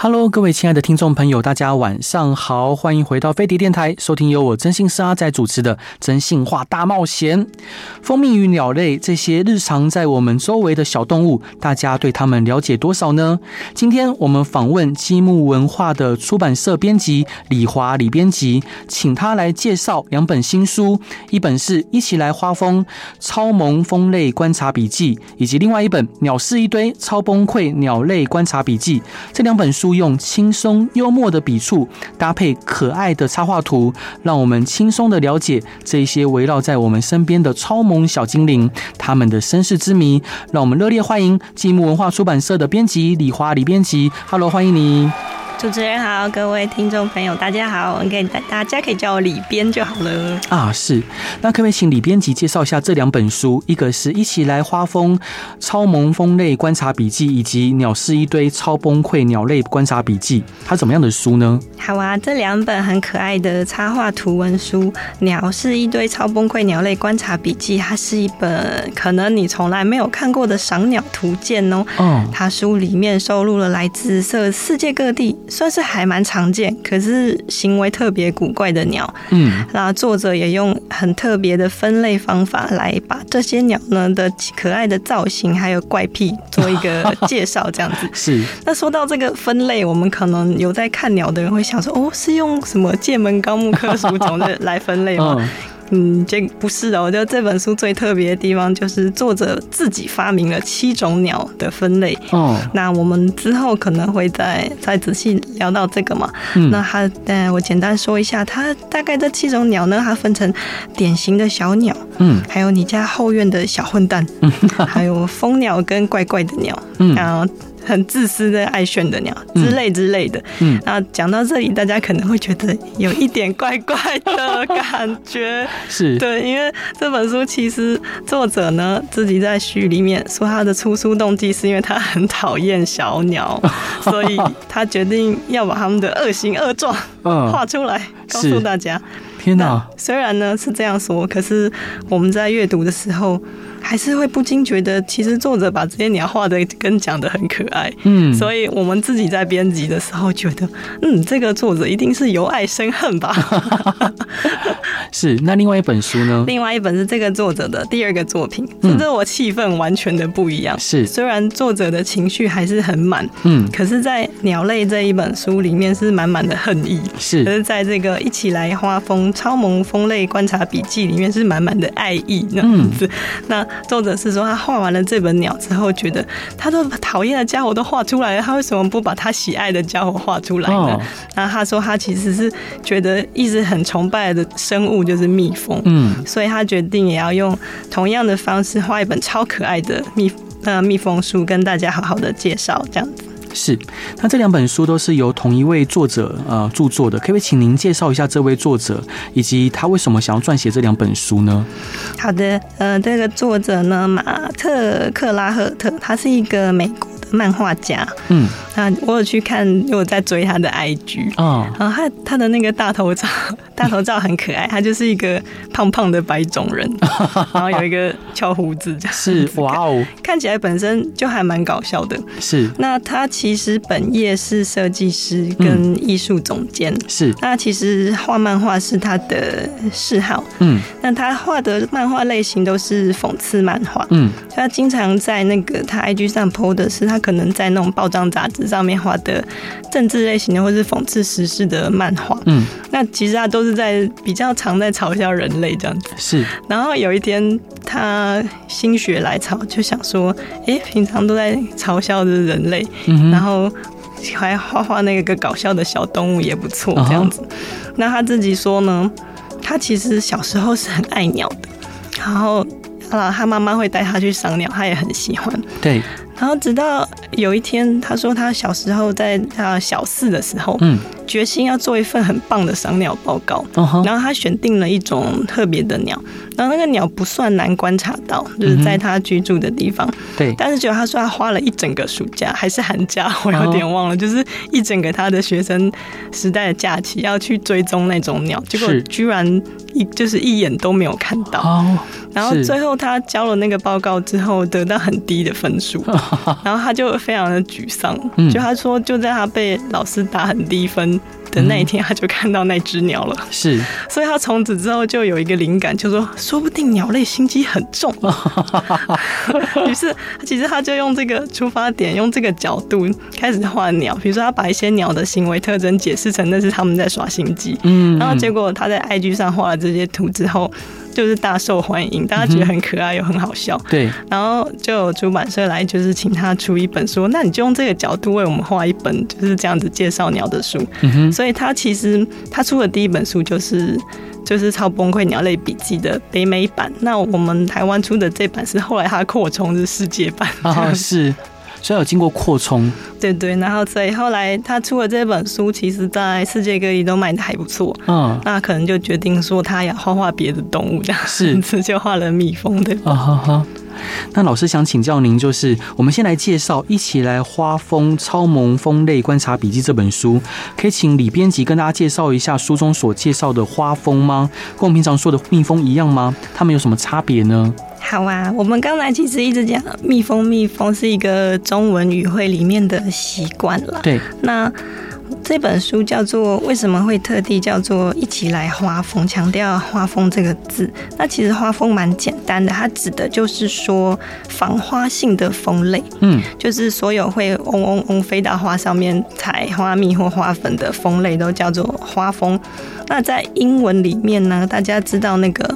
Hello，各位亲爱的听众朋友，大家晚上好，欢迎回到飞碟电台，收听由我真信师阿仔主持的《真信话大冒险》。蜂蜜与鸟类这些日常在我们周围的小动物，大家对它们了解多少呢？今天我们访问积木文化的出版社编辑李华李编辑，请他来介绍两本新书，一本是一起来花疯超萌蜂类观察笔记，以及另外一本鸟是一堆超崩溃鸟类观察笔记。这两本书。用轻松幽默的笔触搭配可爱的插画图，让我们轻松的了解这些围绕在我们身边的超萌小精灵，他们的身世之谜。让我们热烈欢迎积木文化出版社的编辑李华李编辑。Hello，欢迎你。主持人好，各位听众朋友，大家好，我给大大家可以叫我李编就好了啊。是，那可不可以请李编辑介绍一下这两本书？一个是一起来花蜂超萌蜂类观察笔记，以及鸟是一堆超崩溃鸟类观察笔记，它怎么样的书呢？好啊，这两本很可爱的插画图文书，鸟是一堆超崩溃鸟类观察笔记，它是一本可能你从来没有看过的赏鸟图鉴哦。嗯，它书里面收录了来自世世界各地。算是还蛮常见，可是行为特别古怪的鸟。嗯，那作者也用很特别的分类方法来把这些鸟呢的可爱的造型还有怪癖做一个 介绍，这样子。是。那说到这个分类，我们可能有在看鸟的人会想说，哦，是用什么界门纲目科属种的 来分类吗？嗯嗯，这不是的。我觉得这本书最特别的地方就是作者自己发明了七种鸟的分类。哦，那我们之后可能会再再仔细聊到这个嘛。嗯，那它，但，我简单说一下，它大概这七种鸟呢，它分成典型的小鸟，嗯，还有你家后院的小混蛋，嗯，还有蜂鸟跟怪怪的鸟，嗯，然后。很自私的爱炫的鸟之类之类的，嗯，那讲到这里，大家可能会觉得有一点怪怪的感觉，是对，因为这本书其实作者呢自己在序里面说他的出书动机是因为他很讨厌小鸟，所以他决定要把他们的恶行恶状画出来，告诉大家。天哪！虽然呢是这样说，可是我们在阅读的时候。还是会不禁觉得，其实作者把这些鸟画的跟讲的很可爱，嗯，所以我们自己在编辑的时候觉得，嗯，这个作者一定是由爱生恨吧。是，那另外一本书呢？另外一本是这个作者的第二个作品，甚至我气氛完全的不一样。是，虽然作者的情绪还是很满，嗯，可是，在鸟类这一本书里面是满满的恨意，是，可是在这个一起来花蜂超萌蜂类观察笔记里面是满满的爱意，那样子，那。作者是说，他画完了这本鸟之后，觉得他都讨厌的家伙都画出来了，他为什么不把他喜爱的家伙画出来呢？然后他说，他其实是觉得一直很崇拜的生物就是蜜蜂，嗯，所以他决定也要用同样的方式画一本超可爱的蜜呃蜜蜂书，跟大家好好的介绍这样子。是，那这两本书都是由同一位作者呃著作的，可不可以请您介绍一下这位作者以及他为什么想要撰写这两本书呢？好的，呃，这个作者呢，马特克拉赫特，他是一个美国的漫画家，嗯。那我有去看，我有在追他的 IG 哦，然后他他的那个大头照，大头照很可爱，他就是一个胖胖的白种人，然后有一个翘胡子这样，是哇哦，看起来本身就还蛮搞笑的。是，那他其实本业是设计师跟艺术总监，是。那其实画漫画是他的嗜好，嗯，那他画的漫画类型都是讽刺漫画，嗯，他经常在那个他 IG 上 po 的是他可能在那种报章杂志。上面画的政治类型的，或是讽刺时事的漫画，嗯，那其实他都是在比较常在嘲笑人类这样子。是，然后有一天他心血来潮，就想说，哎、欸，平常都在嘲笑着人类，嗯，然后还画画那个搞笑的小动物也不错，这样子。那他自己说呢，他其实小时候是很爱鸟的，然后啊，他妈妈会带他去赏鸟，他也很喜欢。对。然后直到有一天，他说他小时候在他小四的时候，嗯，决心要做一份很棒的赏鸟报告，然后他选定了一种特别的鸟，然后那个鸟不算难观察到，就是在他居住的地方，对，但是结果他说他花了一整个暑假还是寒假，我有点忘了，就是一整个他的学生时代的假期要去追踪那种鸟，结果居然一就是一眼都没有看到，哦然后最后他交了那个报告之后得到很低的分数。然后他就非常的沮丧，就他说，就在他被老师打很低分的那一天，他就看到那只鸟了。是，所以他从此之后就有一个灵感，就说，说不定鸟类心机很重。于是，其实他就用这个出发点，用这个角度开始画鸟。比如说，他把一些鸟的行为特征解释成那是他们在耍心机。嗯，然后结果他在 IG 上画了这些图之后。就是大受欢迎，大家觉得很可爱又很好笑。对，然后就有出版社来，就是请他出一本书。那你就用这个角度为我们画一本就是这样子介绍鸟的书。嗯哼。所以他其实他出的第一本书就是就是《超崩溃鸟类笔记》的北美版。那我们台湾出的这版是后来他扩充是世界版。啊，是。所以有经过扩充，对对，然后所以后来他出了这本书，其实在世界各地都卖的还不错。嗯，那可能就决定说他要画画别的动物，这样是，是就画了蜜蜂对吧？啊哈哈。那老师想请教您，就是我们先来介绍，一起来花蜂超萌蜂类观察笔记这本书，可以请李编辑跟大家介绍一下书中所介绍的花蜂吗？跟我们平常说的蜜蜂一样吗？它们有什么差别呢？好啊，我们刚才其实一直讲蜜蜂，蜜蜂是一个中文语汇里面的习惯了。对，那这本书叫做为什么会特地叫做一起来花蜂，强调花蜂这个字。那其实花蜂蛮简单的，它指的就是说防花性的蜂类，嗯，就是所有会嗡嗡嗡飞到花上面采花蜜或花粉的蜂类都叫做花蜂。那在英文里面呢，大家知道那个。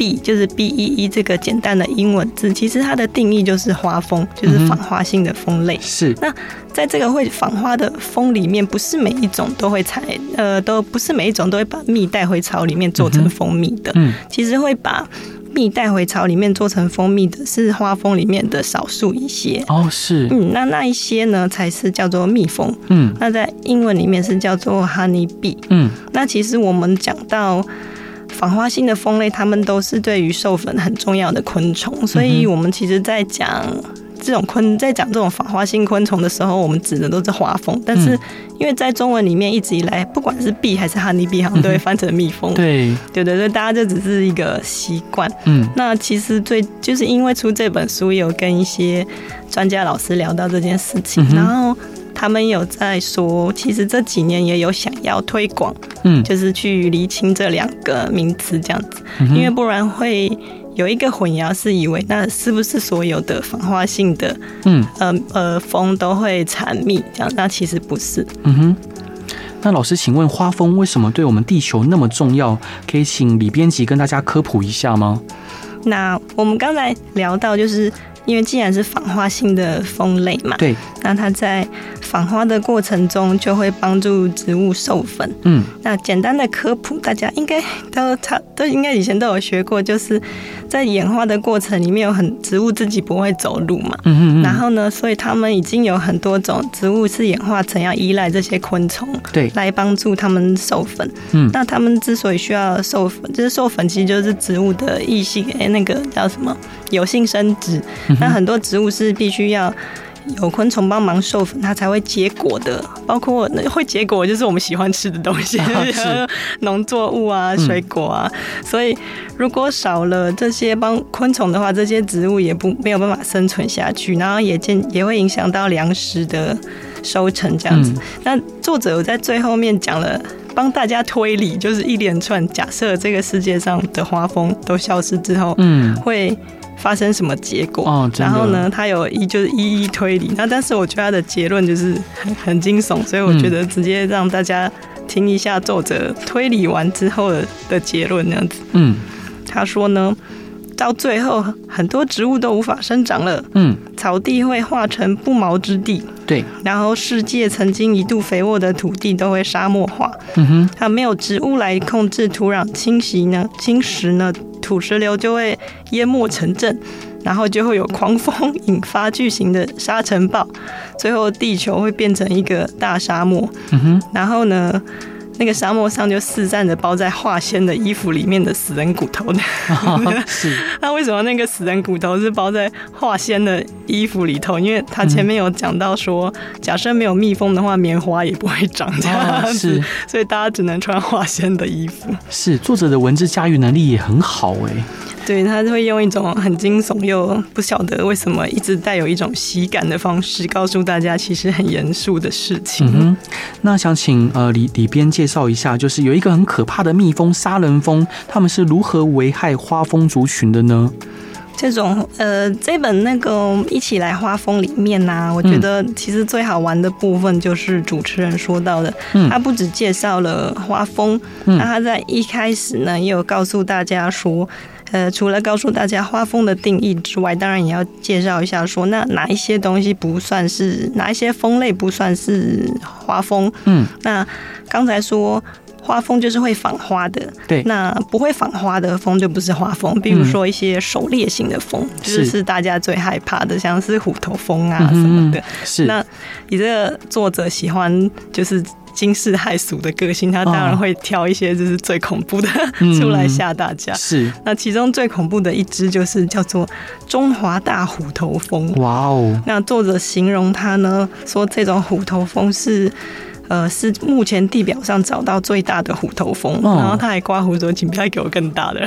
B 就是 B E E 这个简单的英文字，其实它的定义就是花蜂，就是仿花性的蜂类。是。那在这个会仿花的蜂里面，不是每一种都会采，呃，都不是每一种都会把蜜带回巢里面做成蜂蜜的。嗯。其实会把蜜带回巢里面做成蜂蜜的是花蜂里面的少数一些。哦，是。嗯，那那一些呢，才是叫做蜜蜂。嗯。那在英文里面是叫做 honey bee。嗯。那其实我们讲到。访花性的蜂类，它们都是对于授粉很重要的昆虫，所以我们其实，在讲这种昆，在讲这种访花性昆虫的时候，我们指的都是花蜂。但是，因为在中文里面一直以来，不管是 bee 还是 honey bee，好像都会翻成蜜蜂。对，对对对，大家就只是一个习惯。嗯，那其实最就是因为出这本书，有跟一些专家老师聊到这件事情，然后。他们有在说，其实这几年也有想要推广，嗯，就是去厘清这两个名词这样子，因为不然会有一个混淆，是以为那是不是所有的防化性的，嗯，呃呃蜂都会产蜜这样？那其实不是。嗯哼。那老师，请问花蜂为什么对我们地球那么重要？可以请李编辑跟大家科普一下吗？那我们刚才聊到就是。因为既然是访花性的蜂类嘛，对，那它在访花的过程中就会帮助植物授粉。嗯，那简单的科普，大家应该都差都应该以前都有学过，就是在演化的过程里面有很植物自己不会走路嘛，嗯嗯，然后呢，所以他们已经有很多种植物是演化成要依赖这些昆虫，对，来帮助他们授粉。嗯，那他们之所以需要授粉，就是授粉其实就是植物的异性，哎，那个叫什么？有性生殖。那很多植物是必须要有昆虫帮忙授粉，它才会结果的。包括会结果，就是我们喜欢吃的东西，农作物啊、水果啊。所以，如果少了这些帮昆虫的话，这些植物也不没有办法生存下去，然后也见也会影响到粮食的收成这样子。那作者有在最后面讲了，帮大家推理，就是一连串假设，这个世界上的花蜂都消失之后，嗯，会。发生什么结果？哦，然后呢，他有一就是一一推理。那但是我觉得他的结论就是很很惊悚，所以我觉得直接让大家听一下作者推理完之后的的结论那样子。嗯，他说呢，到最后很多植物都无法生长了。嗯，草地会化成不毛之地。对，然后世界曾经一度肥沃的土地都会沙漠化。嗯哼，它没有植物来控制土壤侵袭呢，侵蚀呢。土石流就会淹没城镇，然后就会有狂风 引发巨型的沙尘暴，最后地球会变成一个大沙漠。嗯哼，然后呢，那个沙漠上就四散着包在化纤的衣服里面的死人骨头的。是，那为什么那个死人骨头是包在化纤的衣服里头？因为他前面有讲到说，假设没有蜜蜂的话，棉花也不会长这样子，是，所以大家只能穿化纤的衣服。是，作者的文字驾驭能力也很好哎。对，他会用一种很惊悚又不晓得为什么一直带有一种喜感的方式，告诉大家其实很严肃的事情。嗯，那想请呃李李编介绍一下，就是有一个很可怕的蜜蜂杀人蜂，他们是如何危害花蜂族群的呢？这种呃，这本那个一起来花风里面呢、啊，我觉得其实最好玩的部分就是主持人说到的，他不止介绍了花风，那他在一开始呢也有告诉大家说。呃，除了告诉大家花风的定义之外，当然也要介绍一下说，那哪一些东西不算是，哪一些风类不算是花风？嗯，那刚才说花蜂就是会访花的，对，那不会访花的蜂就不是花蜂。比如说一些狩猎型的蜂，嗯、就是大家最害怕的，像是虎头蜂啊什么的。嗯、是，那你这个作者喜欢就是。惊世骇俗的个性，他当然会挑一些就是最恐怖的出来吓大家。是，那其中最恐怖的一只就是叫做中华大虎头蜂。哇哦！那作者形容它呢，说这种虎头蜂是。呃，是目前地表上找到最大的虎头蜂，哦、然后他还刮胡说：“请不要给我更大的。”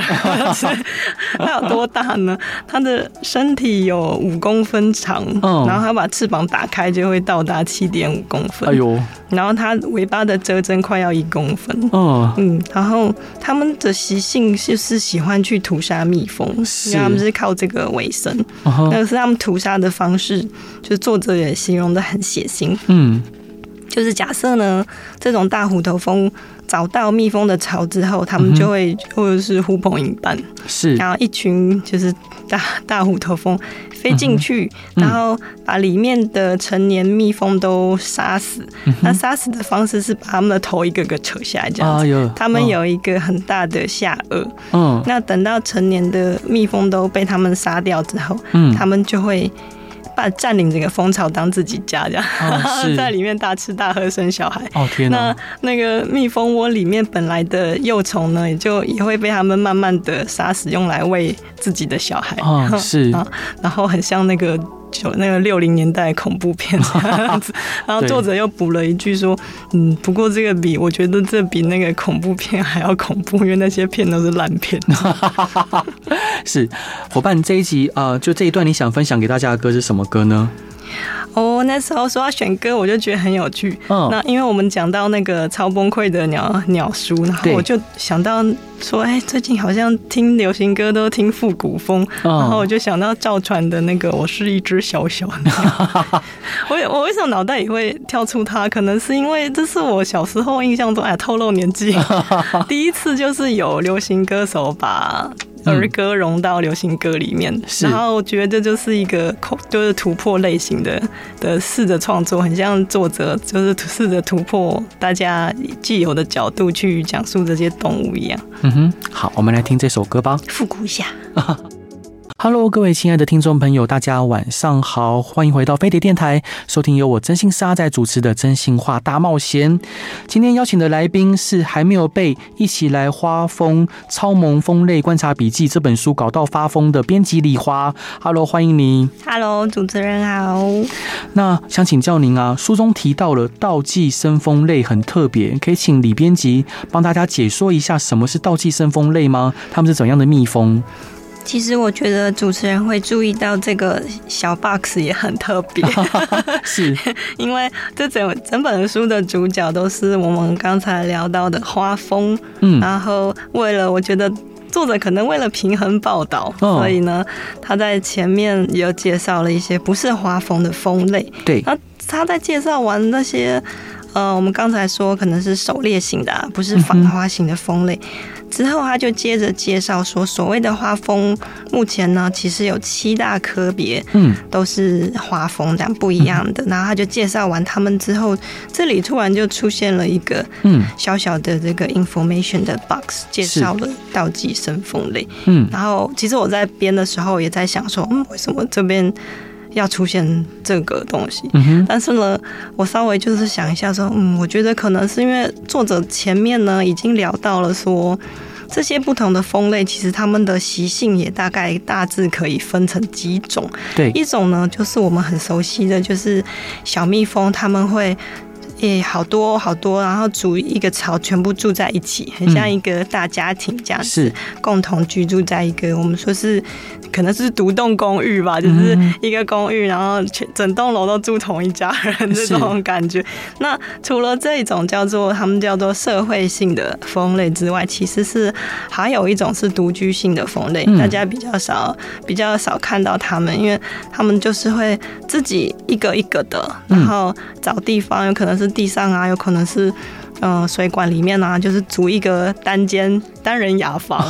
它有多大呢？它的身体有五公分长，哦、然后它把翅膀打开就会到达七点五公分。哎呦！然后它尾巴的折针快要一公分。哦，嗯，然后它们的习性就是喜欢去屠杀蜜蜂，是因为他们是靠这个为生。哦、那个是他们屠杀的方式，就是作者也形容的很血腥。嗯。就是假设呢，这种大虎头蜂找到蜜蜂的巢之后，他们就会、嗯、或者是呼朋引伴，是，然后一群就是大大虎头蜂飞进去，嗯、然后把里面的成年蜜蜂都杀死。嗯、那杀死的方式是把他们的头一个个扯下来，这样他们有一个很大的下颚。嗯。那等到成年的蜜蜂都被他们杀掉之后，嗯，他们就会。把占领整个蜂巢当自己家，这样、哦、在里面大吃大喝生小孩。哦天哪！那那个蜜蜂窝里面本来的幼虫呢，也就也会被他们慢慢的杀死，用来喂自己的小孩。哦，是。然后很像那个。就那个六零年代恐怖片这样子，然后作者又补了一句说：“嗯，不过这个比我觉得这比那个恐怖片还要恐怖，因为那些片都是烂片。”是伙伴这一集呃，就这一段你想分享给大家的歌是什么歌呢？哦，oh, 那时候说要选歌，我就觉得很有趣。嗯，oh. 那因为我们讲到那个超崩溃的鸟鸟叔，然后我就想到说，哎对，最近好像听流行歌都听复古风，oh. 然后我就想到赵传的那个《我是一只小小鸟》。我我为什么脑袋也会跳出它？可能是因为这是我小时候印象中，哎，透露年纪，第一次就是有流行歌手把。儿歌融到流行歌里面，然后我觉得这就是一个就是突破类型的的试着创作，很像作者就是试着突破大家既有的角度去讲述这些动物一样。嗯哼，好，我们来听这首歌吧，复古一下。Hello，各位亲爱的听众朋友，大家晚上好，欢迎回到飞碟电台，收听由我真心是阿仔主持的《真心话大冒险》。今天邀请的来宾是还没有被《一起来花蜂超萌蜂类观察笔记》这本书搞到发疯的编辑李花。Hello，欢迎你。Hello，主持人好。那想请教您啊，书中提到了倒寄生蜂类很特别，可以请李编辑帮大家解说一下什么是倒寄生蜂类吗？他们是怎样的蜜蜂？其实我觉得主持人会注意到这个小 box 也很特别，是 因为这整整本书的主角都是我们刚才聊到的花蜂。嗯，然后为了我觉得作者可能为了平衡报道，哦、所以呢，他在前面有介绍了一些不是花蜂的蜂类。对，那他在介绍完那些。呃，我们刚才说可能是狩猎型的，啊，不是访花型的蜂类。之后他就接着介绍说，所谓的花蜂，目前呢其实有七大科别，嗯，都是花蜂这样不一样的。然后他就介绍完他们之后，这里突然就出现了一个嗯小小的这个 information 的 box，介绍了倒寄生蜂类。嗯，然后其实我在编的时候也在想说，嗯，为什么这边？要出现这个东西，但是呢，我稍微就是想一下说，嗯，我觉得可能是因为作者前面呢已经聊到了说，这些不同的蜂类其实它们的习性也大概大致可以分成几种。对，一种呢就是我们很熟悉的就是小蜜蜂，他们会。诶，好多好多，然后组一个巢，全部住在一起，很像一个大家庭这样子，是。共同居住在一个我们说是可能是独栋公寓吧，就是一个公寓，然后全整栋楼都住同一家人 这种感觉。那除了这种叫做他们叫做社会性的蜂类之外，其实是还有一种是独居性的蜂类，大家比较少比较少看到他们，因为他们就是会自己一个一个的，然后找地方，有可能是。地上啊，有可能是，呃，水管里面啊，就是租一个单间单人雅房，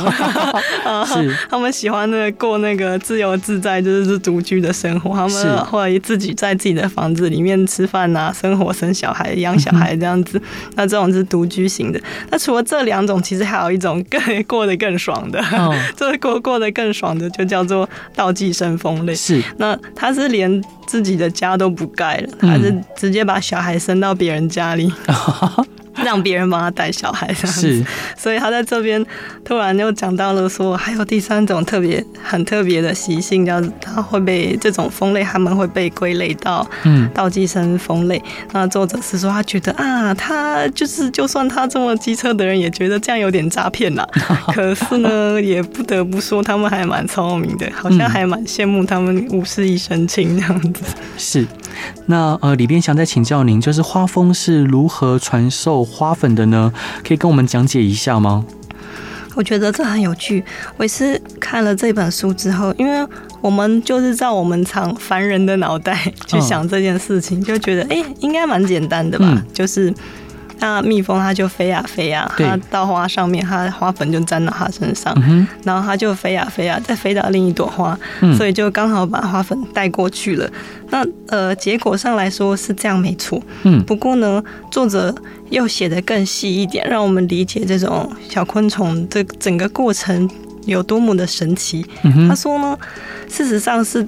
是他们喜欢那个过那个自由自在，就是独居的生活。他们会自己在自己的房子里面吃饭啊，生活、生小孩、养小孩这样子。那这种是独居型的。那除了这两种，其实还有一种更 过得更爽的，就是 过过得更爽的，就叫做倒寄生风类。是，那他是连自己的家都不盖了，他是直接把小孩生到别人家里。让别人帮他带小孩这样子，是，所以他在这边突然又讲到了说，还有第三种特别很特别的习性，叫他会被这种蜂类，他们会被归类到嗯倒计生蜂类。那作者是说，他觉得啊，他就是就算他这么机车的人，也觉得这样有点诈骗呐。可是呢，也不得不说，他们还蛮聪明的，好像还蛮羡慕他们无事一身轻这样子。是。那呃，里边想再请教您，就是花蜂是如何传授花粉的呢？可以跟我们讲解一下吗？我觉得这很有趣。我也是看了这本书之后，因为我们就是照我们常凡人的脑袋去想这件事情，就觉得哎、欸，应该蛮简单的吧？嗯、就是。那蜜蜂它就飞呀飞呀，它到花上面，它花粉就粘到它身上，然后它就飞呀飞呀，再飞到另一朵花，所以就刚好把花粉带过去了。那呃，结果上来说是这样没错，嗯，不过呢，作者又写的更细一点，让我们理解这种小昆虫这整个过程有多么的神奇。嗯他说呢，事实上是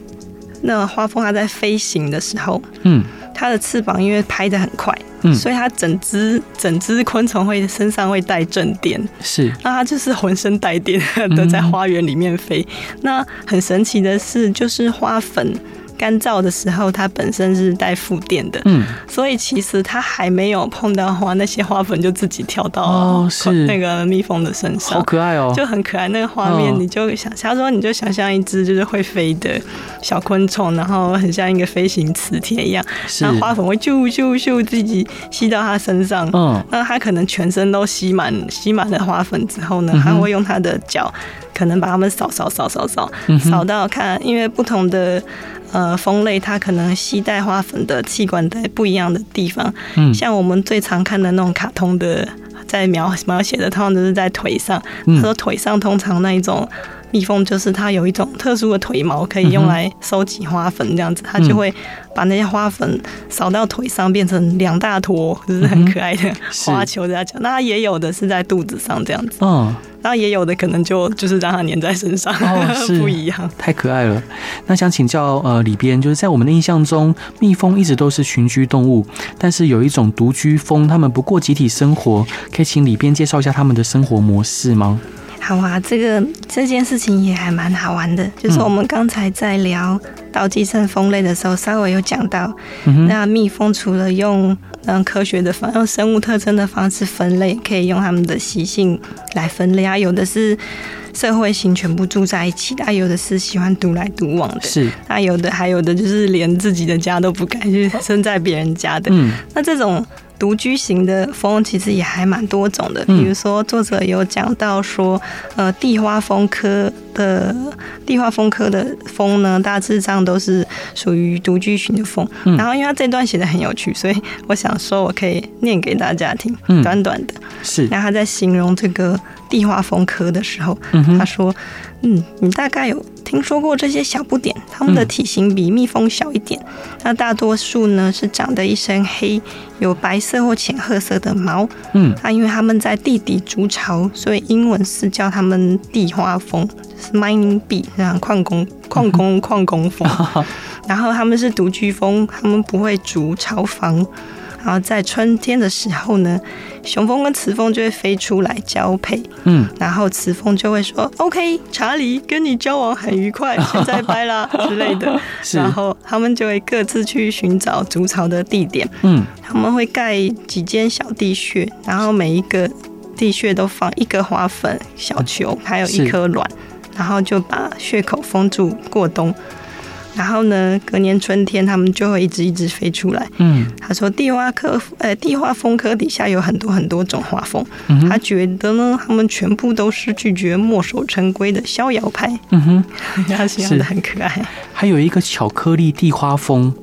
那花蜂它在飞行的时候，嗯。它的翅膀因为拍的很快，嗯，所以它整只整只昆虫会身上会带正电，是，那它就是浑身带电 的在花园里面飞。嗯。那很神奇的是，就是花粉。干燥的时候，它本身是带负电的，嗯，所以其实它还没有碰到花，那些花粉就自己跳到哦，是。那个蜜蜂的身上，好可爱哦，就很可爱那个画面，你就想，他说你就想象一只就是会飞的小昆虫，然后很像一个飞行磁铁一样，然后花粉会咻咻咻自己吸到它身上，嗯，那它可能全身都吸满吸满了花粉之后呢，它会用它的脚可能把它们扫扫扫扫扫扫到看，因为不同的。呃，蜂类它可能吸带花粉的器官在不一样的地方，嗯，像我们最常看的那种卡通的，在描描写的，通常都是在腿上。他说腿上通常那一种蜜蜂，就是它有一种特殊的腿毛，可以用来收集花粉，这样子，它就会把那些花粉扫到腿上，变成两大坨，就是很可爱的 花球在讲。那它也有的是在肚子上这样子，嗯。那也有的可能就就是让它粘在身上，不一样，太可爱了。那想请教呃，里边就是在我们的印象中，蜜蜂一直都是群居动物，但是有一种独居蜂，它们不过集体生活，可以请里边介绍一下它们的生活模式吗？好啊，这个这件事情也还蛮好玩的。就是我们刚才在聊倒寄生蜂类的时候，稍微有讲到，那蜜蜂除了用嗯科学的方，用生物特征的方式分类，可以用它们的习性来分类啊。有的是社会型，全部住在一起的；有的是喜欢独来独往的。是，那有的还有的就是连自己的家都不敢，就是生在别人家的。嗯，那这种。独居型的风其实也还蛮多种的，比如说作者有讲到说，呃，地花风科的地花风科的风呢，大致上都是属于独居型的蜂。然后因为他这段写的很有趣，所以我想说我可以念给大家听，短短的。是，那他在形容这个地花蜂科的时候，他说。嗯，你大概有听说过这些小不点，它们的体型比蜜蜂小一点。那大多数呢是长得一身黑，有白色或浅褐色的毛。嗯，那因为他们在地底筑巢，所以英文是叫他们地花蜂，是 mining bee，这样矿工、矿工、矿工蜂。然后他们是独居蜂，他们不会筑巢房。然后在春天的时候呢，雄蜂跟雌蜂就会飞出来交配。嗯，然后雌蜂就会说：“OK，查理，跟你交往很愉快，现在拜啦 之类的。”然后他们就会各自去寻找筑巢的地点。嗯，他们会盖几间小地穴，然后每一个地穴都放一个花粉小球，还有一颗卵，然后就把穴口封住过冬。然后呢，隔年春天，他们就会一直一直飞出来。嗯，他说地花科，呃，地花蜂科底下有很多很多种花蜂。嗯，他觉得呢，他们全部都是拒绝墨守成规的逍遥派。嗯哼，他形容的很可爱。还有一个巧克力地花蜂。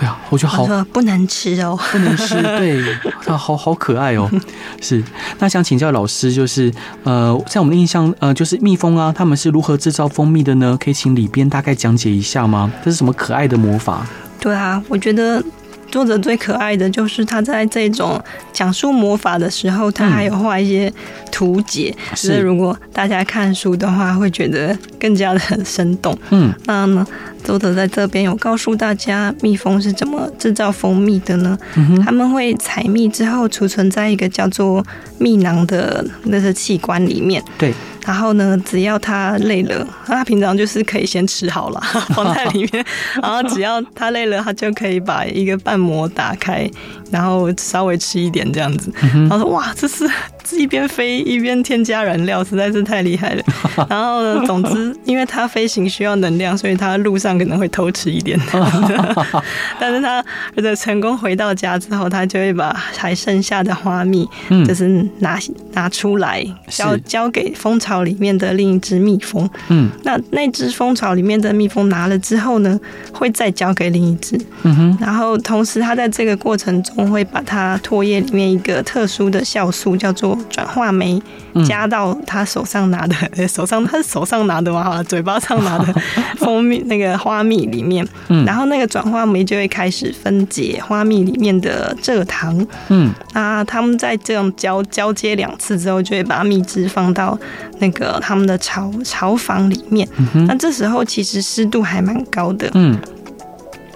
对啊，我觉得好不能吃哦，不能吃。对，它好好可爱哦。是，那想请教老师，就是呃，在我们的印象，呃，就是蜜蜂啊，他们是如何制造蜂蜜的呢？可以请里边大概讲解一下吗？这是什么可爱的魔法？对啊，我觉得。作者最可爱的就是他在这种讲述魔法的时候，他还有画一些图解。是，如果大家看书的话，会觉得更加的很生动。嗯，那呢，作者在这边有告诉大家，蜜蜂是怎么制造蜂蜜的呢？他们会采蜜之后储存在一个叫做蜜囊的那个器官里面。对。然后呢，只要他累了，他平常就是可以先吃好了，放在里面。然后只要他累了，他就可以把一个瓣膜打开，然后稍微吃一点这样子。然后说：“哇，这是。”是一边飞一边添加燃料，实在是太厉害了。然后呢，总之，因为它飞行需要能量，所以它路上可能会偷吃一点。但是它的成功回到家之后，它就会把还剩下的花蜜，就是拿拿出来交交给蜂巢里面的另一只蜜蜂。嗯，那那只蜂巢里面的蜜蜂拿了之后呢，会再交给另一只。嗯哼，然后同时，它在这个过程中会把它唾液里面一个特殊的酵素叫做。转化酶加到他手上拿的，嗯、手上他是手上拿的嘛，嘴巴上拿的 蜂蜜那个花蜜里面，嗯、然后那个转化酶就会开始分解花蜜里面的蔗糖，嗯，啊，他们在这样交交接两次之后，就会把蜜汁放到那个他们的巢巢房里面，嗯、那这时候其实湿度还蛮高的，嗯。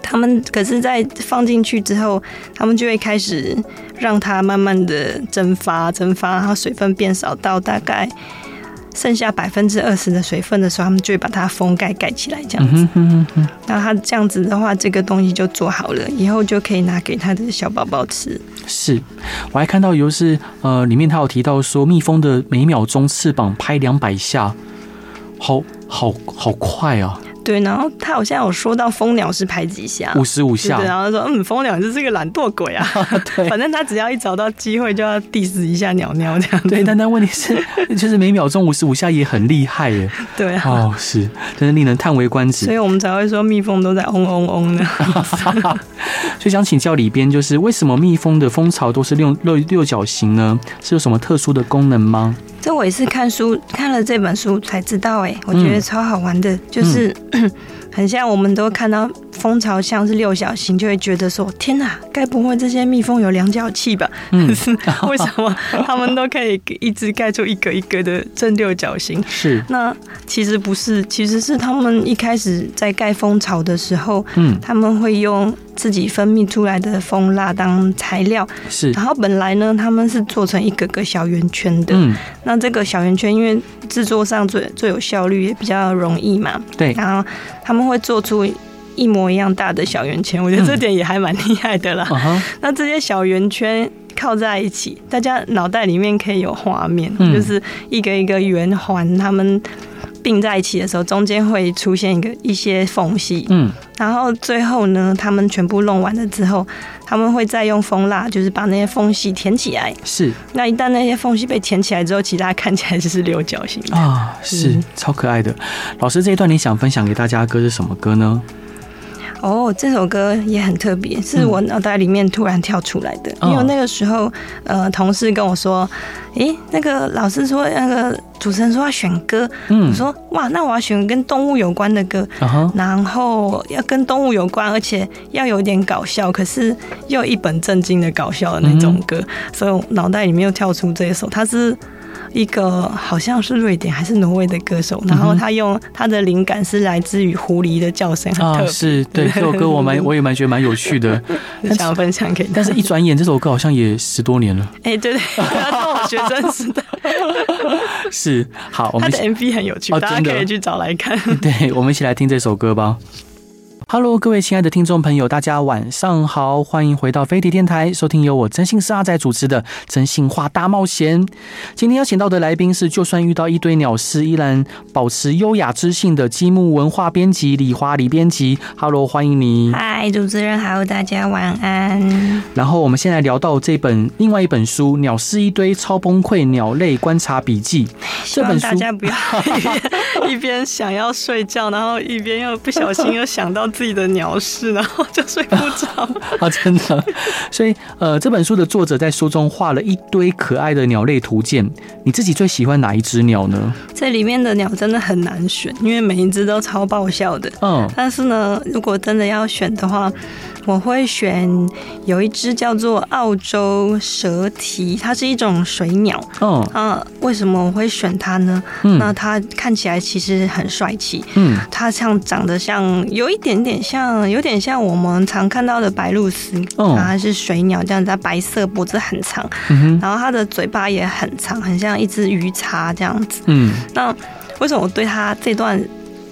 他们可是，在放进去之后，他们就会开始让它慢慢的蒸发，蒸发，然后水分变少到大概剩下百分之二十的水分的时候，他们就会把它封盖盖起来，这样子。那它这样子的话，这个东西就做好了，以后就可以拿给他的小宝宝吃。是，我还看到有是呃，里面他有提到说，蜜蜂的每秒钟翅膀拍两百下，好好好快啊！对，然后他好像有说到蜂鸟是排几下，五十五下。对，然后他说，嗯，蜂鸟就是个懒惰鬼啊。对，反正他只要一找到机会就要 diss 一下鸟鸟这样。对，但但问题是，就是每秒钟五十五下也很厉害耶。对啊。哦，是，真的令人叹为观止。所以我们才会说蜜蜂都在嗡嗡嗡的。所以想请教里边，就是为什么蜜蜂的蜂巢都是六六六角形呢？是有什么特殊的功能吗？这我也是看书看了这本书才知道，哎，我觉得超好玩的，就是。嗯 很像，我们都看到蜂巢像是六角形，就会觉得说：天哪，该不会这些蜜蜂有量角器吧？嗯，可 是为什么他们都可以一直盖出一个一个的正六角形？是，那其实不是，其实是他们一开始在盖蜂巢的时候，嗯，他们会用。自己分泌出来的蜂蜡当材料是，然后本来呢，他们是做成一个个小圆圈的。嗯，那这个小圆圈因为制作上最最有效率，也比较容易嘛。对，然后他们会做出一模一样大的小圆圈，我觉得这点也还蛮厉害的啦。嗯、那这些小圆圈靠在一起，大家脑袋里面可以有画面，嗯、就是一个一个圆环，他们。并在一起的时候，中间会出现一个一些缝隙，嗯，然后最后呢，他们全部弄完了之后，他们会再用蜂蜡，就是把那些缝隙填起来。是，那一旦那些缝隙被填起来之后，其他看起来就是六角形啊，是、嗯、超可爱的。老师，这一段你想分享给大家的歌是什么歌呢？哦，这首歌也很特别，是我脑袋里面突然跳出来的。嗯、因为那个时候，呃，同事跟我说：“诶，那个老师说，那个主持人说要选歌。”嗯，我说：“哇，那我要选跟动物有关的歌，嗯、然后要跟动物有关，而且要有点搞笑，可是又一本正经的搞笑的那种歌。嗯”所以我脑袋里面又跳出这一首，它是。一个好像是瑞典还是挪威的歌手，然后他用他的灵感是来自于狐狸的叫声。啊，是对这首歌我蛮 我也蛮觉得蛮有趣的，想分享给你。但是一转眼这首歌好像也十多年了。哎，对对，学真实的。是好，我们他的 MV 很有趣，大家可以去找来看。对，我们一起来听这首歌吧。Hello，各位亲爱的听众朋友，大家晚上好，欢迎回到飞碟电台，收听由我真心是阿仔主持的《真心话大冒险》。今天邀请到的来宾是，就算遇到一堆鸟事，依然保持优雅知性的积木文化编辑李华李编辑。Hello，欢迎你。嗨，主持人好，大家晚安。然后我们现在聊到这本另外一本书《鸟事一堆超崩溃鸟类观察笔记》。这本书大家不要一 边一边想要睡觉，然后一边又不小心又想到。自己的鸟事，然后就睡不着 啊！真的，所以呃，这本书的作者在书中画了一堆可爱的鸟类图鉴。你自己最喜欢哪一只鸟呢？这里面的鸟真的很难选，因为每一只都超爆笑的。嗯，但是呢，如果真的要选的话。我会选有一只叫做澳洲蛇蹄，它是一种水鸟。哦，啊，为什么我会选它呢？嗯，那它看起来其实很帅气。嗯，它像长得像有一点点像，有点像我们常看到的白鹭鸶。哦，它是水鸟，这样子，它白色，脖子很长。嗯，然后它的嘴巴也很长，很像一只鱼叉这样子。嗯，那为什么我对它这段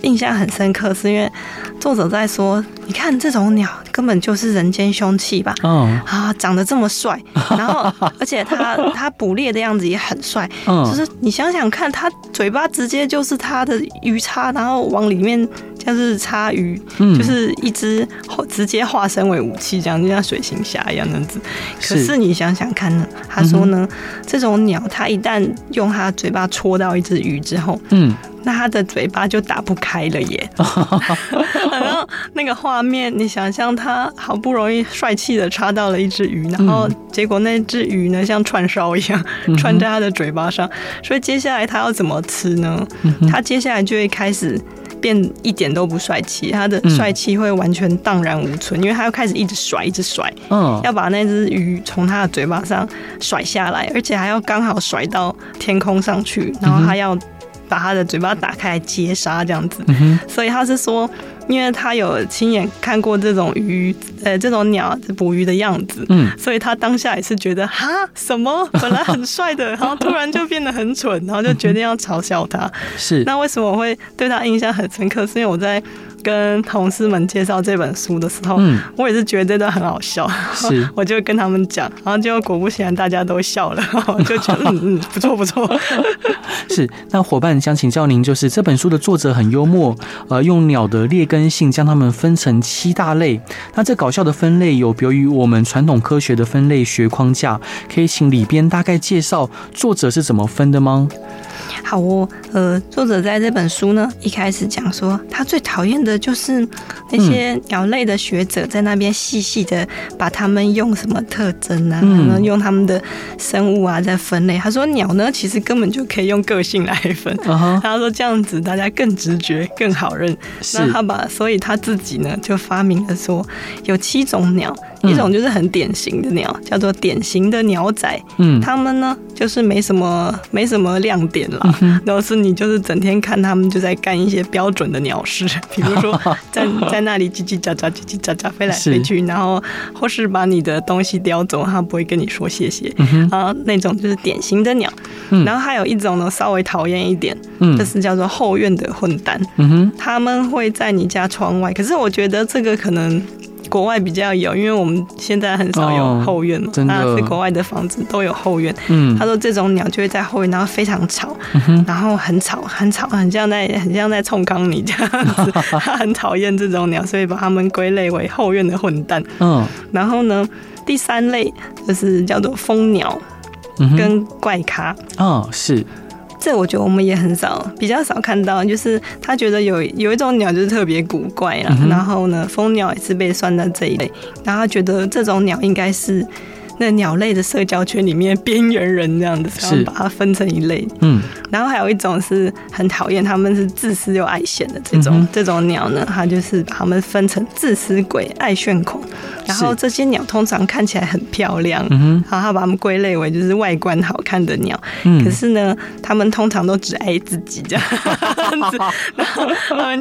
印象很深刻？是因为作者在说，你看这种鸟。根本就是人间凶器吧？嗯、oh. 啊，长得这么帅，然后而且它它捕猎的样子也很帅。嗯，oh. 就是你想想看，它嘴巴直接就是它的鱼叉，然后往里面就是叉鱼，嗯、就是一只直接化身为武器，这样就像水行侠一样那样子。可是你想想看呢？他说呢，嗯、这种鸟它一旦用它嘴巴戳到一只鱼之后，嗯，那它的嘴巴就打不开了耶。然后那个画面，你想象。他好不容易帅气的插到了一只鱼，然后结果那只鱼呢，像串烧一样串在他的嘴巴上，所以接下来他要怎么吃呢？他接下来就会开始变一点都不帅气，他的帅气会完全荡然无存，因为他要开始一直甩，一直甩，要把那只鱼从他的嘴巴上甩下来，而且还要刚好甩到天空上去，然后他要把他的嘴巴打开来接杀这样子，所以他是说。因为他有亲眼看过这种鱼，呃，这种鸟捕鱼的样子，嗯，所以他当下也是觉得哈，什么本来很帅的，然后突然就变得很蠢，然后就决定要嘲笑他。是，那为什么我会对他印象很深刻？是因为我在。跟同事们介绍这本书的时候，嗯，我也是觉得这段很好笑，是，我就跟他们讲，然后结果果不其然大家都笑了，我 就觉得嗯嗯不错不错。是，那伙伴想请教您，就是这本书的作者很幽默，呃，用鸟的劣根性将它们分成七大类。那这搞笑的分类有别于我们传统科学的分类学框架，可以请里边大概介绍作者是怎么分的吗？好哦，呃，作者在这本书呢，一开始讲说他最讨厌的就是那些鸟类的学者在那边细细的把他们用什么特征啊，然后用他们的生物啊在分类。他说鸟呢，其实根本就可以用个性来分。他说这样子大家更直觉、更好认。那他把，所以他自己呢就发明了说有七种鸟。一种就是很典型的鸟，叫做典型的鸟仔。嗯，他们呢就是没什么没什么亮点啦，嗯、哼然后是你就是整天看他们就在干一些标准的鸟事，比如说在在那里叽叽喳喳、叽叽喳喳飞来飞去，然后或是把你的东西叼走，他不会跟你说谢谢。啊，那种就是典型的鸟。嗯、然后还有一种呢稍微讨厌一点，嗯，就是叫做后院的混蛋。嗯哼，他们会在你家窗外，可是我觉得这个可能。国外比较有，因为我们现在很少有后院嘛，真的，是国外的房子都有后院。嗯，他说这种鸟就会在后院，然后非常吵，然后很吵，很吵，很像在很像在冲康你这样子。他很讨厌这种鸟，所以把它们归类为后院的混蛋。嗯，然后呢，第三类就是叫做蜂鸟跟怪咖。嗯，是。这我觉得我们也很少，比较少看到，就是他觉得有有一种鸟就是特别古怪啊，嗯、然后呢，蜂鸟也是被算在这一类，然后他觉得这种鸟应该是。那鸟类的社交圈里面边缘人这样子，然后把它分成一类。嗯，然后还有一种是很讨厌，他们是自私又爱显的这种、嗯、这种鸟呢，它就是把它们分成自私鬼、爱炫恐。然后这些鸟通常看起来很漂亮，嗯，然后他把它们归类为就是外观好看的鸟。嗯，可是呢，它们通常都只爱自己这样子。然后，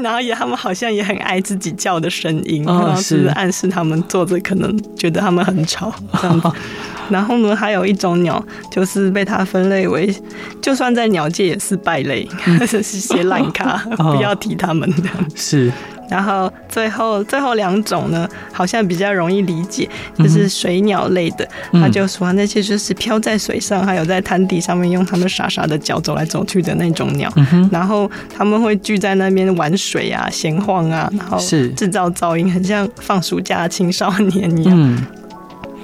然后也他们好像也很爱自己叫的声音，然后是暗示他们坐着可能觉得他们很吵这样子。然后呢，还有一种鸟，就是被它分类为，就算在鸟界也是败类，是些烂咖，不要提他们的。是。然后最后最后两种呢，好像比较容易理解，就是水鸟类的，他就说那些就是漂在水上，还有在滩底上面用它们傻傻的脚走来走去的那种鸟。然后他们会聚在那边玩水啊、闲晃啊，然后制造噪音，很像放暑假的青少年一样。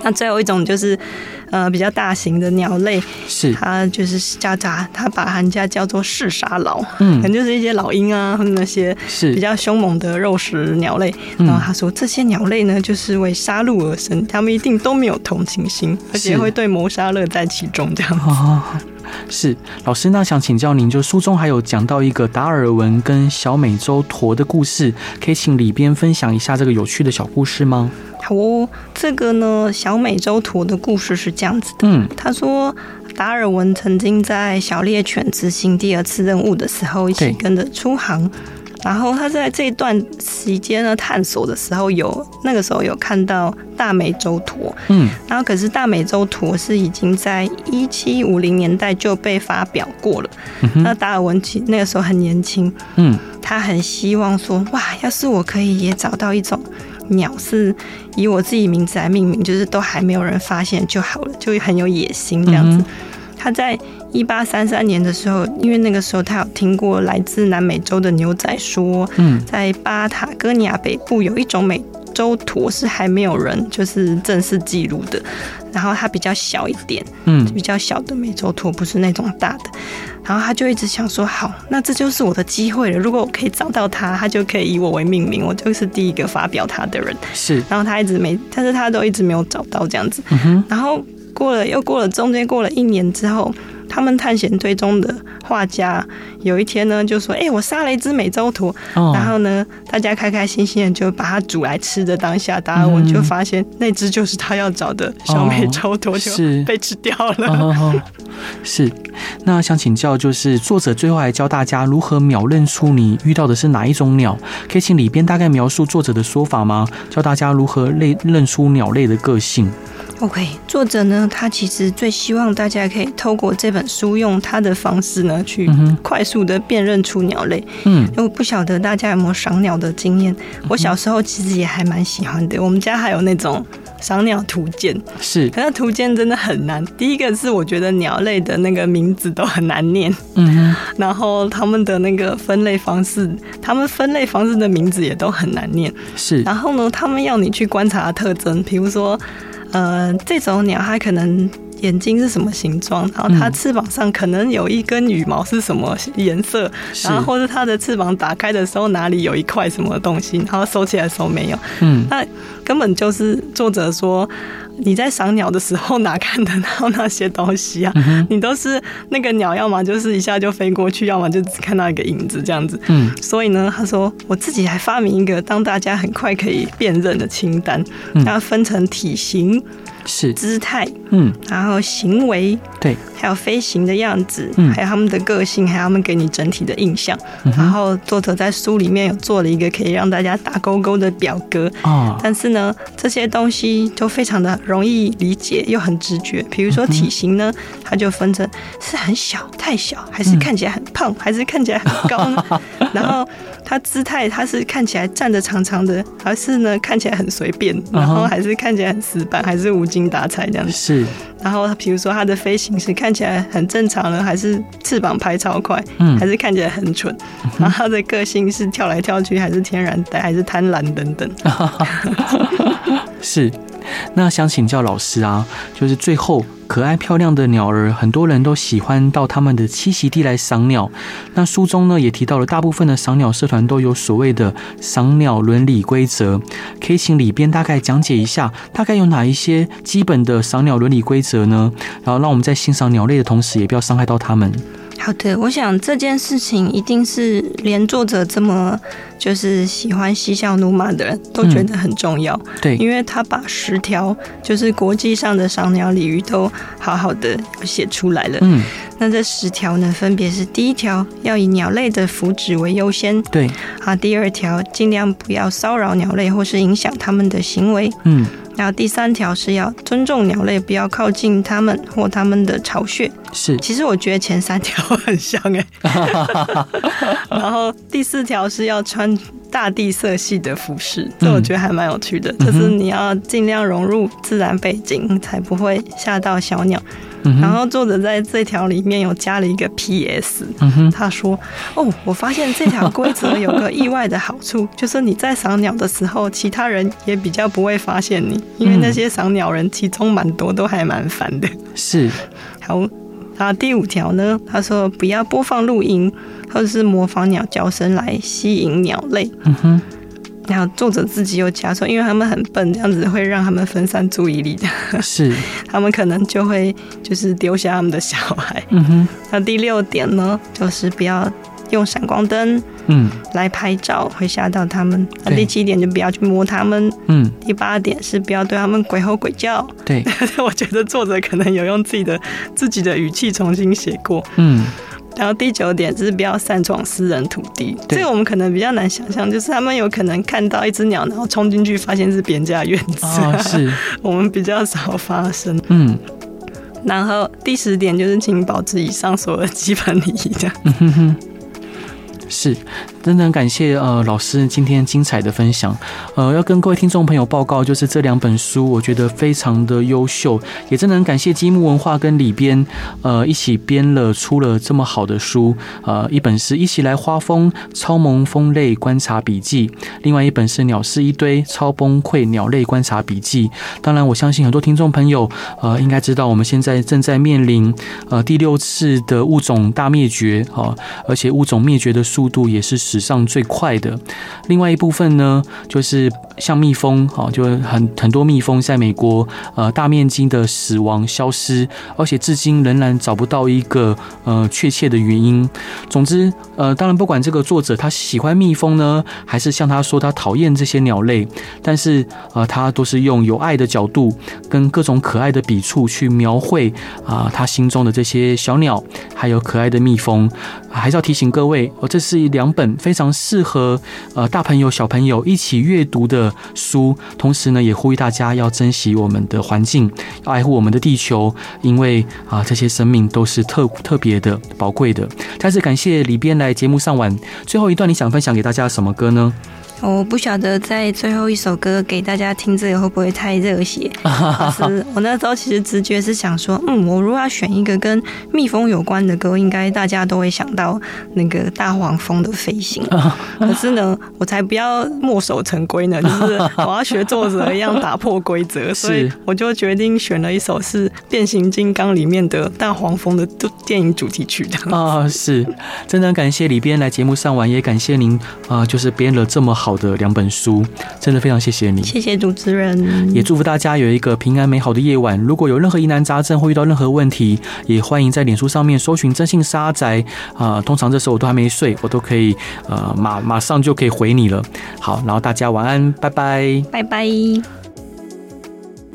那最后一种就是，呃，比较大型的鸟类，是。它就是叫它，它把人家叫做嗜杀老，嗯，可能就是一些老鹰啊，或者那些是。比较凶猛的肉食鸟类。然后他说这些鸟类呢，就是为杀戮而生，他们一定都没有同情心，而且会对谋杀乐在其中这样。子。是老师，那想请教您，就书中还有讲到一个达尔文跟小美洲驼的故事，可以请里边分享一下这个有趣的小故事吗？好哦，这个呢，小美洲驼的故事是这样子的。嗯，他说达尔文曾经在小猎犬执行第二次任务的时候，一起跟着出航。然后他在这段期间呢，探索的时候有那个时候有看到大美洲驼，嗯，然后可是大美洲驼是已经在一七五零年代就被发表过了。嗯、那达尔文其那个时候很年轻，嗯，他很希望说，哇，要是我可以也找到一种鸟是以我自己名字来命名，就是都还没有人发现就好了，就很有野心这样子。嗯、他在。一八三三年的时候，因为那个时候他有听过来自南美洲的牛仔说，嗯，在巴塔哥尼亚北部有一种美洲驼是还没有人就是正式记录的，然后它比较小一点，嗯，比较小的美洲驼不是那种大的，然后他就一直想说，好，那这就是我的机会了，如果我可以找到它，他就可以以我为命名，我就是第一个发表它的人，是，然后他一直没，但是他都一直没有找到这样子，嗯，然后过了又过了中间过了一年之后。他们探险队中的画家有一天呢，就说：“哎、欸，我杀了一只美洲驼。哦”然后呢，大家开开心心的就把它煮来吃的当下，达尔文就发现那只就是他要找的小美洲驼，就被吃掉了。是，那想请教，就是作者最后还教大家如何秒认出你遇到的是哪一种鸟？可以请里边大概描述作者的说法吗？教大家如何类认出鸟类的个性。OK，作者呢，他其实最希望大家可以透过这本书，用他的方式呢，去快速的辨认出鸟类。嗯，因为不晓得大家有没有赏鸟的经验？我小时候其实也还蛮喜欢的。我们家还有那种赏鸟图鉴，是，可是图鉴真的很难。第一个是我觉得鸟类的那个名字都很难念，嗯，然后他们的那个分类方式，他们分类方式的名字也都很难念，是。然后呢，他们要你去观察特征，比如说。呃，这种鸟它可能眼睛是什么形状，然后它翅膀上可能有一根羽毛是什么颜色，然后或者它的翅膀打开的时候哪里有一块什么东西，然后收起来的时候没有。嗯，那根本就是作者说你在赏鸟的时候哪看得到那些东西啊？你都是那个鸟，要么就是一下就飞过去，要么就只看到一个影子这样子。嗯，所以呢，他说我自己还发明一个，当大家很快可以辨认的清单，它分成体型。是。姿态，嗯，然后行为，对，还有飞行的样子，嗯，还有他们的个性，还有他们给你整体的印象。嗯、然后作者在书里面有做了一个可以让大家打勾勾的表格，哦，但是呢，这些东西就非常的容易理解又很直觉。比如说体型呢，它就分成是很小、太小，还是看起来很胖，还是看起来很高呢？然后他姿态，他是看起来站得长长的，还是呢看起来很随便，然后还是看起来很死板，还是无精打采这样子？是。然后比如说他的飞行是看起来很正常的，还是翅膀拍超快，嗯，还是看起来很蠢？然后他的个性是跳来跳去，还是天然呆，还是贪婪等等？是。那想请教老师啊，就是最后可爱漂亮的鸟儿，很多人都喜欢到他们的栖息地来赏鸟。那书中呢也提到了，大部分的赏鸟社团都有所谓的赏鸟伦理规则，可以请里边大概讲解一下，大概有哪一些基本的赏鸟伦理规则呢？然后让我们在欣赏鸟类的同时，也不要伤害到它们。好的，我想这件事情一定是连作者这么就是喜欢嬉笑怒骂的人都觉得很重要。嗯、对，因为他把十条就是国际上的赏鸟鲤鱼都好好的写出来了。嗯，那这十条呢，分别是第一条要以鸟类的福祉为优先。对，啊，第二条尽量不要骚扰鸟类或是影响他们的行为。嗯。然后第三条是要尊重鸟类，不要靠近它们或它们的巢穴。是，其实我觉得前三条很像哎。然后第四条是要穿大地色系的服饰，这我觉得还蛮有趣的，嗯、就是你要尽量融入自然背景，才不会吓到小鸟。然后作者在这条里面有加了一个 P.S.，他说：“哦，我发现这条规则有个意外的好处，就是你在赏鸟的时候，其他人也比较不会发现你，因为那些赏鸟人其中蛮多都还蛮烦的。”是。好，然后第五条呢，他说不要播放录音或者是模仿鸟叫声来吸引鸟类。嗯哼。然后作者自己又加说，因为他们很笨，这样子会让他们分散注意力的。是，他们可能就会就是丢下他们的小孩。嗯哼。那第六点呢，就是不要用闪光灯，嗯，来拍照会吓到他们。那第七点就不要去摸他们。嗯。第八点是不要对他们鬼吼鬼叫。对。我觉得作者可能有用自己的自己的语气重新写过。嗯。然后第九点就是不要擅闯私人土地，这个我们可能比较难想象，就是他们有可能看到一只鸟，然后冲进去发现是别人家院子，哦，是 我们比较少发生。嗯，然后第十点就是请保持以上所有的基本礼仪的。嗯哼哼，是。真的很感谢呃老师今天精彩的分享，呃要跟各位听众朋友报告，就是这两本书我觉得非常的优秀，也真的很感谢积木文化跟里边呃一起编了出了这么好的书，呃一本是一起来花疯超萌蜂类观察笔记，另外一本是鸟是一堆超崩溃鸟类观察笔记。当然我相信很多听众朋友呃应该知道我们现在正在面临呃第六次的物种大灭绝啊，而且物种灭绝的速度也是史上最快的，另外一部分呢，就是像蜜蜂，哈，就很很多蜜蜂在美国呃大面积的死亡消失，而且至今仍然找不到一个呃确切的原因。总之，呃，当然不管这个作者他喜欢蜜蜂呢，还是像他说他讨厌这些鸟类，但是呃，他都是用有爱的角度跟各种可爱的笔触去描绘啊、他心中的这些小鸟，还有可爱的蜜蜂。还是要提醒各位，哦，这是是两本非常适合呃大朋友小朋友一起阅读的书。同时呢，也呼吁大家要珍惜我们的环境，要爱护我们的地球，因为啊，这些生命都是特特别的宝贵的。再次感谢李编来节目上晚，最后一段你想分享给大家什么歌呢？我不晓得在最后一首歌给大家听这个会不会太热血？是我那时候其实直觉是想说，嗯，我如果要选一个跟蜜蜂有关的歌，应该大家都会想到那个大黄蜂的飞行。可是呢，我才不要墨守成规呢，就是我要学作者一样打破规则，所以我就决定选了一首是变形金刚里面的大黄蜂的电影主题曲的。啊，是，真的感谢李编来节目上完，也感谢您啊，就是编了这么好。的两本书，真的非常谢谢你，谢谢主持人，也祝福大家有一个平安美好的夜晚。如果有任何疑难杂症或遇到任何问题，也欢迎在脸书上面搜寻“真性是阿宅”啊、呃，通常这时候我都还没睡，都可以呃马马上就可以回你了。好，然后大家晚安，拜拜，拜拜。